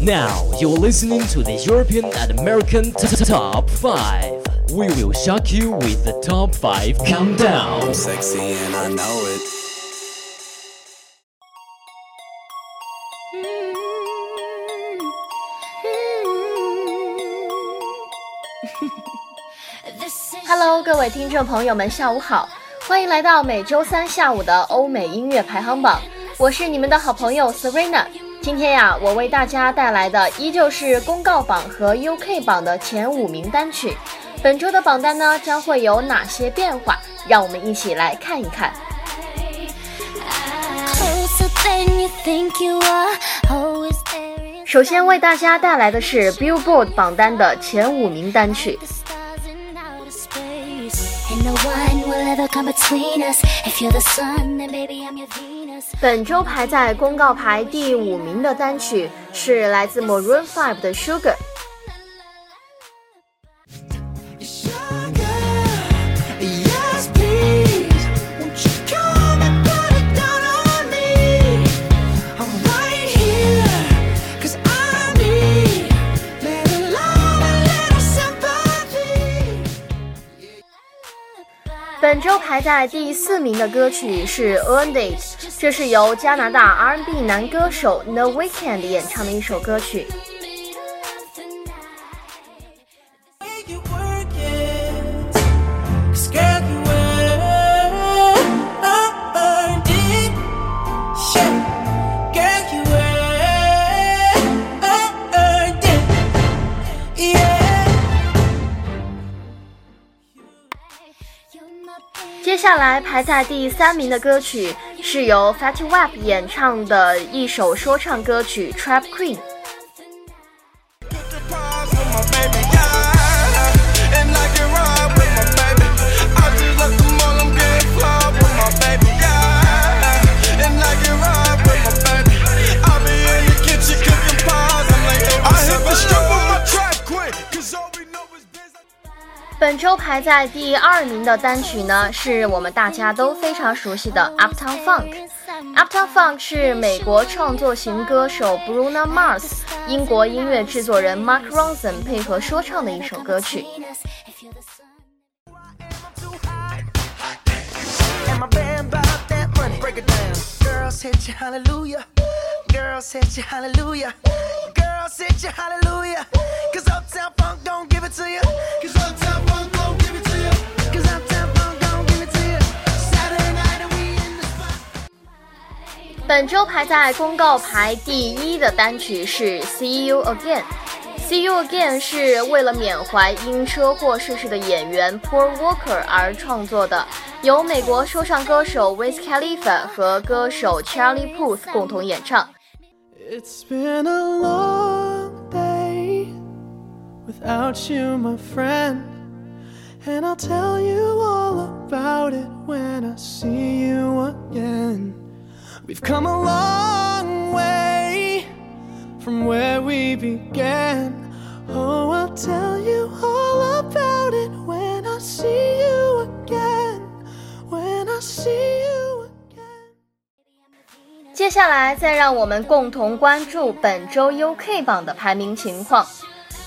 Now you're listening to the European and American Top 5. We will shock you with the Top 5 Countdown. Sexy and I know it. Hello，各位听众朋友们，下午好，欢迎来到每周三下午的欧美音乐排行榜，我是你们的好朋友 Serena。今天呀，我为大家带来的依旧是公告榜和 UK 榜的前五名单曲。本周的榜单呢，将会有哪些变化？让我们一起来看一看。首先为大家带来的是 Billboard 榜单的前五名单曲本周排在公告牌第五名的单曲是来自 Maroon 5的 Sugar。Sugar, 本周排在第四名的歌曲是《Earned It》，这是由加拿大 R&B 男歌手 The Weeknd 演唱的一首歌曲。接下来排在第三名的歌曲是由 Fatty Wap 演唱的一首说唱歌曲《Trap Queen》。周排在第二名的单曲呢，是我们大家都非常熟悉的 Uptown Funk。Uptown Funk 是美国创作型歌手 Bruno Mars、英国音乐制作人 Mark Ronson 配合说唱的一首歌曲。If you're the sun. And my band bought that money. Break it down. Girls hit you, hallelujah. Girls hit you, hallelujah. Girls hit you, hallelujah. Cause Uptown Funk don't give it to you. Cause Uptown Funk 本周排在公告牌第一的单曲是《See You Again》。《See You Again》是为了缅怀因车祸逝世的演员 Paul Walker 而创作的，由美国说唱歌手 Wiz Khalifa 和歌手 Charlie Puth 共同演唱。It's been a long day without you, my friend. And I'll tell you all about it when I see you again. We've come a long way from where we began. Oh, I'll tell you all about it when I see you again. When I see you again. 接下来，再让我们共同关注本周 UK 榜的排名情况。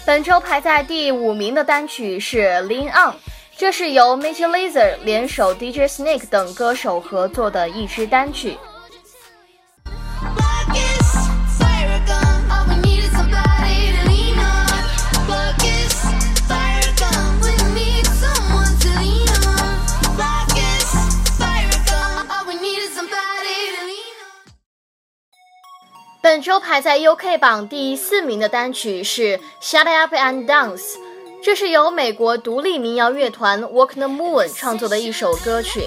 本周排在第五名的单曲是《Lean On》，这是由 Major Lazer 联手 DJ Snake 等歌手合作的一支单曲。本周排在 uk 榜第四名的单曲是 shut up and dance 这是由美国独立民谣乐团 walk the moon 创作的一首歌曲。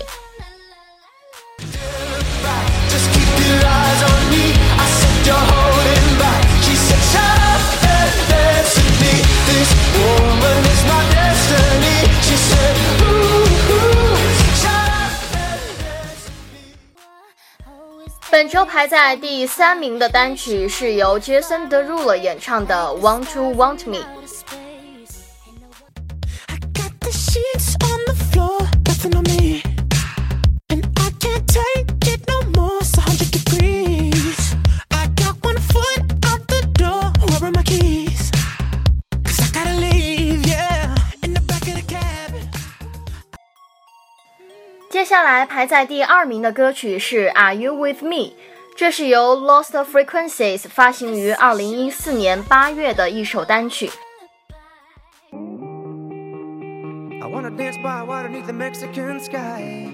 本周排在第三名的单曲是由杰森·德鲁了演唱的《Want to Want Me》。接下来排在第二名的歌曲是《Are You With Me》，这是由 Lost Frequencies 发行于二零一四年八月的一首单曲。 I wanna dance by water beneath the Mexican sky.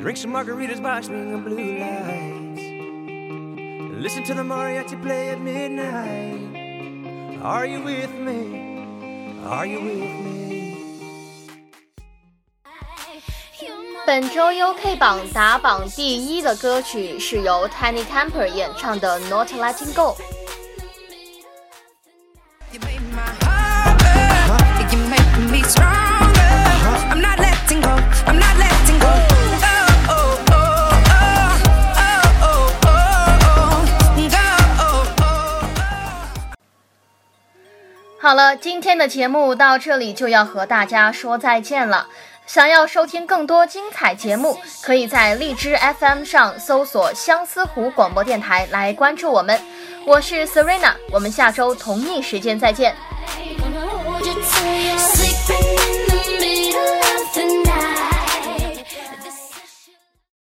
Drink some margaritas by swinging blue lights. Listen to the mariachi play at midnight. Are you with me? Are you with me? 本周 UK 榜打榜第一的歌曲是由 Tiny Temper 演唱的《Not Letting Go》。好了，今天的节目到这里就要和大家说再见了。想要收听更多精彩节目，可以在荔枝 FM 上搜索“相思湖广播电台”来关注我们。我是 Serena，我们下周同一时间再见。